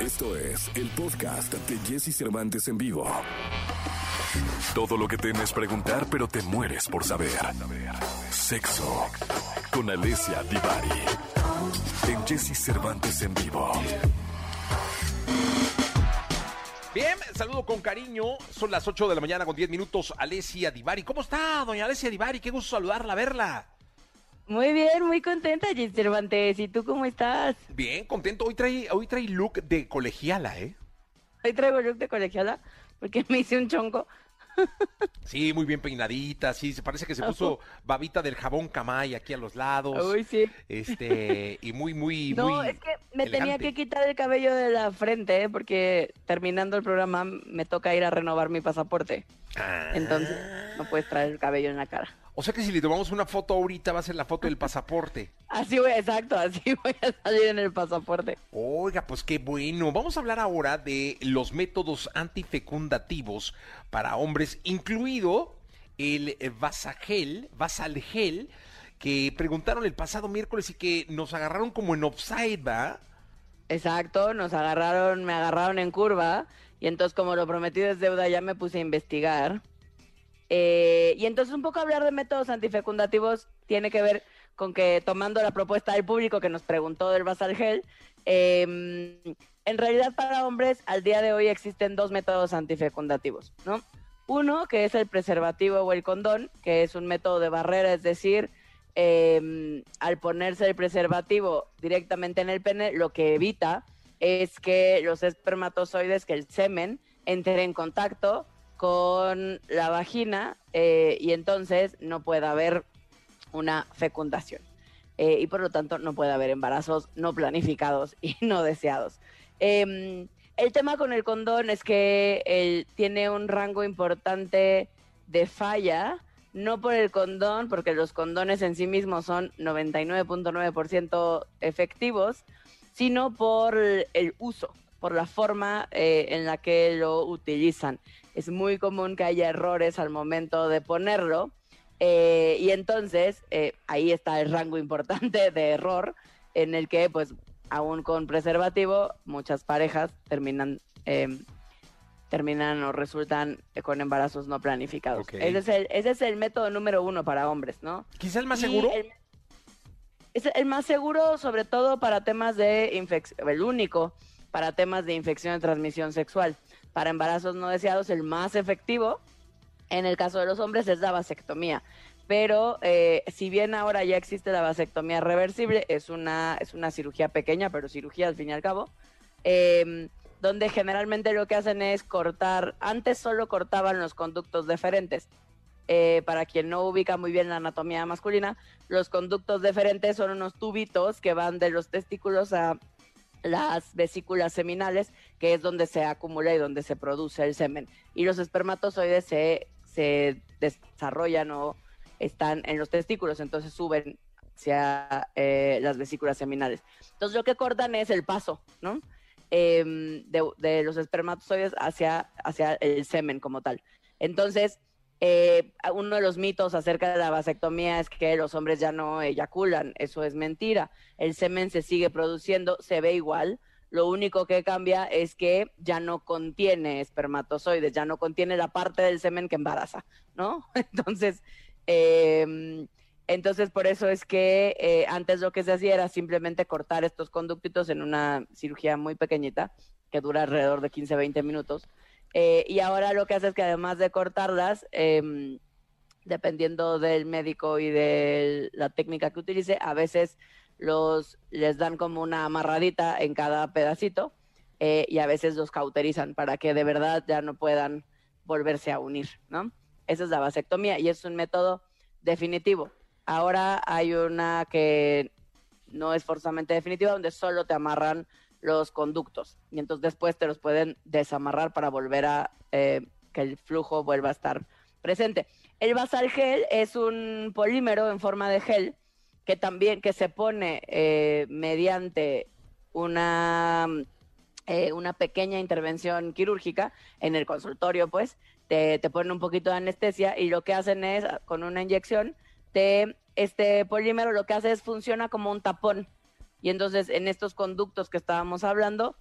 Esto es el podcast de Jesse Cervantes en vivo. Todo lo que temes preguntar, pero te mueres por saber. Sexo con Alessia Divari. En Jesse Cervantes en vivo. Bien, saludo con cariño. Son las 8 de la mañana con 10 minutos. Alessia Divari. ¿Cómo está, doña Alessia Divari? Qué gusto saludarla, verla. Muy bien, muy contenta, Jess Cervantes. ¿Y tú cómo estás? Bien, contento. Hoy trae, hoy trae look de colegiala, ¿eh? Hoy traigo look de colegiala porque me hice un chonco. Sí, muy bien peinadita, sí, se parece que se puso babita del jabón camay aquí a los lados. Uy, sí. Este, y muy, muy, No, muy es que me tenía que quitar el cabello de la frente ¿eh? porque terminando el programa me toca ir a renovar mi pasaporte. Ah. Entonces no puedes traer el cabello en la cara. O sea que si le tomamos una foto ahorita va a ser la foto del pasaporte. Así voy, exacto, así voy a salir en el pasaporte. Oiga, pues qué bueno. Vamos a hablar ahora de los métodos antifecundativos para hombres, incluido el eh, Vasagel, Vasalgel, que preguntaron el pasado miércoles y que nos agarraron como en offside, ¿va? Exacto, nos agarraron, me agarraron en curva y entonces como lo prometido es deuda ya me puse a investigar. Eh, y entonces un poco hablar de métodos antifecundativos tiene que ver con que tomando la propuesta del público que nos preguntó del basal gel, eh, en realidad para hombres al día de hoy existen dos métodos antifecundativos, ¿no? Uno que es el preservativo o el condón, que es un método de barrera, es decir, eh, al ponerse el preservativo directamente en el pene, lo que evita es que los espermatozoides, que el semen, entre en contacto con la vagina eh, y entonces no puede haber una fecundación. Eh, y por lo tanto no puede haber embarazos no planificados y no deseados. Eh, el tema con el condón es que él tiene un rango importante de falla, no por el condón, porque los condones en sí mismos son 99.9% efectivos, sino por el uso, por la forma eh, en la que lo utilizan. Es muy común que haya errores al momento de ponerlo eh, y entonces eh, ahí está el rango importante de error en el que pues aún con preservativo muchas parejas terminan eh, terminan o resultan con embarazos no planificados. Ok. Ese, es el, ese es el método número uno para hombres, ¿no? Quizá el más Y seguro. el- es el más seguro, sobre todo para temas de infección, el único para temas de infección de transmisión sexual. Para embarazos no deseados, el más efectivo, en el caso de los hombres, es la vasectomía. Pero eh, si bien ahora ya existe la vasectomía reversible, es una, es una cirugía pequeña, pero cirugía al fin y al cabo, eh, donde generalmente lo que hacen es cortar, antes solo cortaban los conductos deferentes. Eh, para quien no ubica muy bien la anatomía masculina, los conductos deferentes son unos tubitos que van de los testículos a las vesículas seminales, que es donde se acumula y donde se produce el semen. Y los espermatozoides se, se desarrollan o están en los testículos, entonces suben hacia eh, las vesículas seminales. Entonces lo que cortan es el paso, ¿no? Em, de, de los espermatozoides hacia, hacia el semen como tal. Entonces, eh, uno de los mitos acerca de la vasectomía es que los hombres ya no eyaculan, eso es mentira. El semen se sigue produciendo, se ve igual. Lo único que cambia es que ya no contiene espermatozoides, ya no contiene la parte del semen que embaraza, ¿no? Entonces, eh, entonces por eso es que eh, antes lo que se hacía era simplemente cortar estos conductitos en una cirugía muy pequeñita que dura alrededor de 15-20 minutos. Eh, y ahora lo que hace es que además de cortarlas, eh, dependiendo del médico y de la técnica que utilice, a veces los les dan como una amarradita en cada pedacito eh, y a veces los cauterizan para que de verdad ya no puedan volverse a unir, ¿no? Esa es la vasectomía y es un método definitivo. Ahora hay una que no es forzosamente definitiva, donde solo te amarran los conductos y entonces después te los pueden desamarrar para volver a eh, que el flujo vuelva a estar presente. El basal gel es un polímero en forma de gel que también que se pone eh, mediante una eh, una pequeña intervención quirúrgica en el consultorio, pues te, ponen un poquito de anestesia y lo que hacen es con una inyección te este polímero lo que hace es funciona como un tapón y entonces en estos conductos que estábamos hablando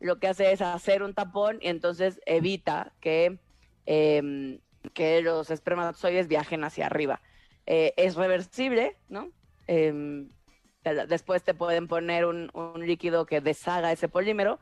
lo que hace es hacer un tapón y entonces evita que, em, que los espermatozoides viajen hacia arriba. Eh, es reversible, ¿no? Em, después te pueden poner un, líquido que deshaga ese polímero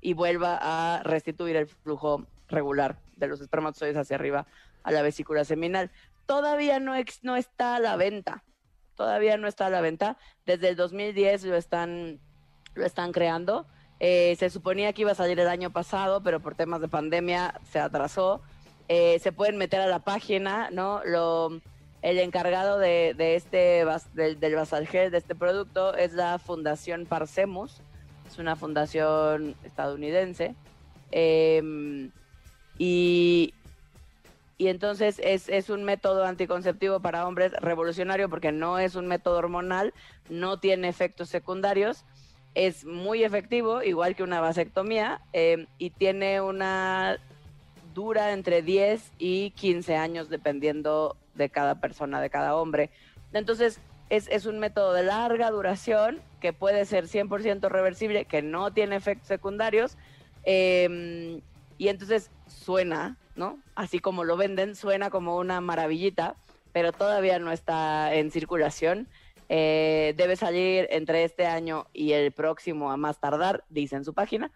y vuelva a restituir el flujo regular de los espermatozoides hacia arriba a la vesícula seminal. Todavía no, no está a la venta, todavía no está a la venta. Desde el 2010 lo están, lo están creando. Eh, se suponía que iba a salir el año pasado, pero por temas de pandemia se atrasó. Eh, se pueden meter a la página, ¿no? Lo, el encargado de, este del, del Basalgel, de este producto, es la Fundación Parsemus, es una fundación estadounidense. Em, y, y entonces es, es, un método anticonceptivo para hombres revolucionario porque no es un método hormonal, no tiene efectos secundarios, es muy efectivo, igual que una vasectomía, em, y tiene una dura entre 10 y 15 años dependiendo de cada persona, de cada hombre. Entonces, es, un método de larga duración que puede ser 100% reversible, que no tiene efectos secundarios. Em, y entonces suena, Así como lo venden, suena como una maravillita, pero todavía no está en circulación. Eh, debe salir entre este año y el próximo a más tardar, dice en su página.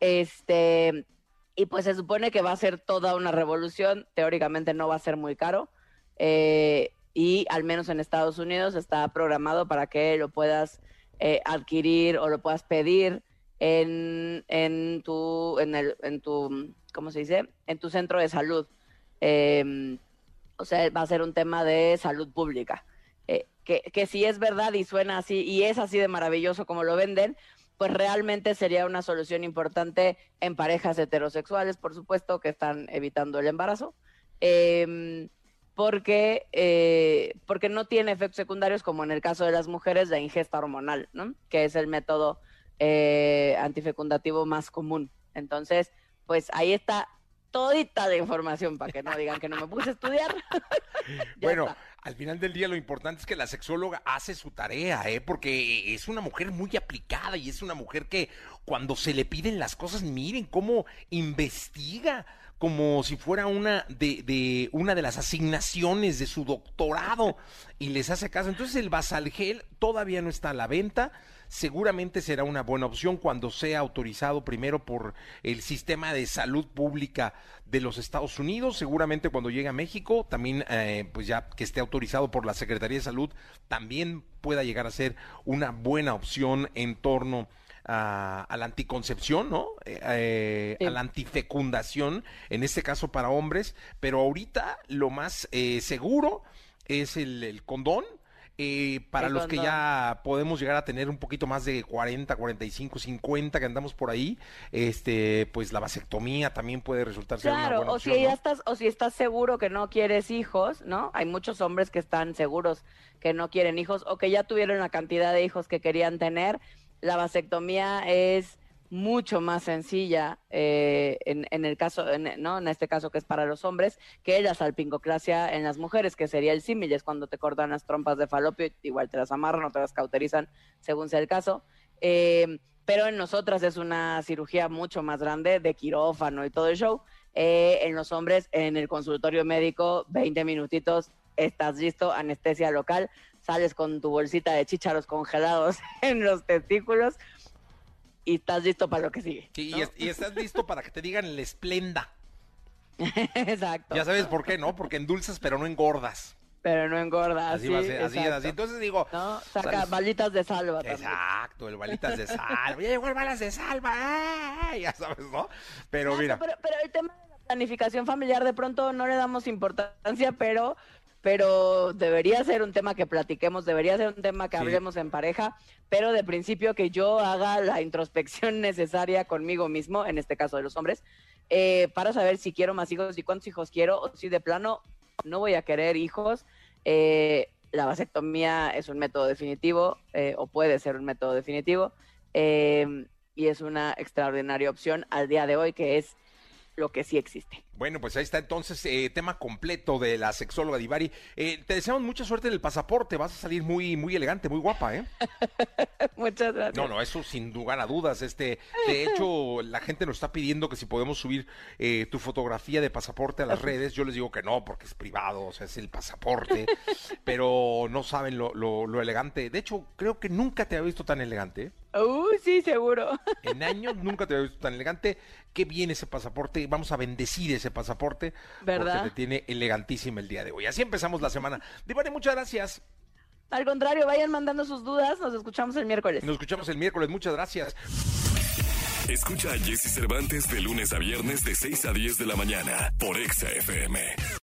Este, y pues se supone que va a ser toda una revolución, teóricamente no va a ser muy caro. Eh, y al menos en Estados Unidos está programado para que lo puedas eh, adquirir o lo puedas pedir en, en, tu, en, el, en tu, ¿cómo se dice? En tu centro de salud. Em, o sea, va a ser un tema de salud pública. Eh, que, que si es verdad y suena así y es así de maravilloso como lo venden, pues realmente sería una solución importante en parejas heterosexuales, por supuesto, que están evitando el embarazo. Eh, porque, eh, porque no tiene efectos secundarios como en el caso de las mujeres de ingesta hormonal, ¿no? que es el método eh, antifecundativo más común. Entonces, pues ahí está todita la información para que no digan que no me puse a estudiar. bueno, al final del día lo importante es que la sexóloga hace su tarea, ¿eh? porque es una mujer muy aplicada y es una mujer que cuando se le piden las cosas, miren cómo investiga como si fuera una de, una de las asignaciones de su doctorado y les hace caso. Entonces el Basalgel todavía no está a la venta. Seguramente será una buena opción cuando sea autorizado primero por el sistema de salud pública de los Estados Unidos. Seguramente cuando llegue a México, también eh, pues ya que esté autorizado por la Secretaría de Salud, también pueda llegar a ser una buena opción en torno a, la anticoncepción, ¿no? Eh, eh, a la antifecundación, en este caso para hombres, pero ahorita lo más eh, seguro es el, condón. para los que ya podemos llegar a tener un poquito más de 40, 45, 50 que andamos por ahí, este, pues la vasectomía también puede resultar ser una buena o si ya estás o si estás seguro que no quieres hijos, ¿no? Hay muchos hombres que están seguros que no quieren hijos o que ya tuvieron la cantidad de hijos que querían tener la vasectomía es mucho más sencilla eh, en, el caso, ¿no? En este caso que es para los hombres, que la salpingoclasia en las mujeres, que sería el símil, es cuando te cortan las trompas de falopio, igual te las amarran o te las cauterizan, según sea el caso. Eh, pero en nosotras es una cirugía mucho más grande de quirófano y todo el show. Eh, en los hombres, en el consultorio médico, 20 minutitos, estás listo, anestesia local sales con tu bolsita de chícharos congelados en los testículos y estás listo para lo que sigue. Sí, y, estás listo para que te digan el esplenda. Exacto. Ya sabes por qué, ¿no? Porque endulzas pero no engordas. Pero no engordas. Así va ser, así, así. Entonces digo. No, saca balitas de salva. Exacto, el balitas de salva. ya llegó el balas de salva. Ya sabes, ¿no? Pero mira. Pero, pero el tema de la planificación familiar de pronto no le damos importancia, pero pero debería ser un tema que platiquemos, debería ser un tema que hablemos en pareja, pero de principio que yo haga la introspección necesaria conmigo mismo, en este caso de los hombres, eh, para saber si quiero más hijos y cuántos hijos quiero, o si de plano no voy a querer hijos. Eh, la vasectomía es un método definitivo, eh, o puede ser un método definitivo, y es una extraordinaria opción al día de hoy, que es lo que sí existe. Bueno, pues ahí está entonces eh, tema completo de la sexóloga Divari. Eh, te deseamos mucha suerte en el pasaporte, vas a salir muy muy elegante, muy guapa, ¿eh? Muchas gracias. No, no, eso sin lugar a dudas. Este, de hecho, la gente nos está pidiendo que si podemos subir eh, tu fotografía de pasaporte a las redes. Yo les digo que no, porque es privado, o sea, es el pasaporte. pero no saben lo, lo, lo elegante. De hecho, creo que nunca te había visto tan elegante. ¿eh? Uy, sí, seguro. En años nunca te había visto tan elegante. Qué bien ese pasaporte. Vamos a bendecir ese pasaporte. ¿Verdad? Porque te tiene elegantísima el día de hoy. Así empezamos la semana. Divane, muchas gracias. Al contrario, vayan mandando sus dudas. Nos escuchamos el miércoles. Nos escuchamos el miércoles. Muchas gracias. Escucha a Jesse Cervantes de lunes a viernes de 6 a 10 de la mañana por Exa FM.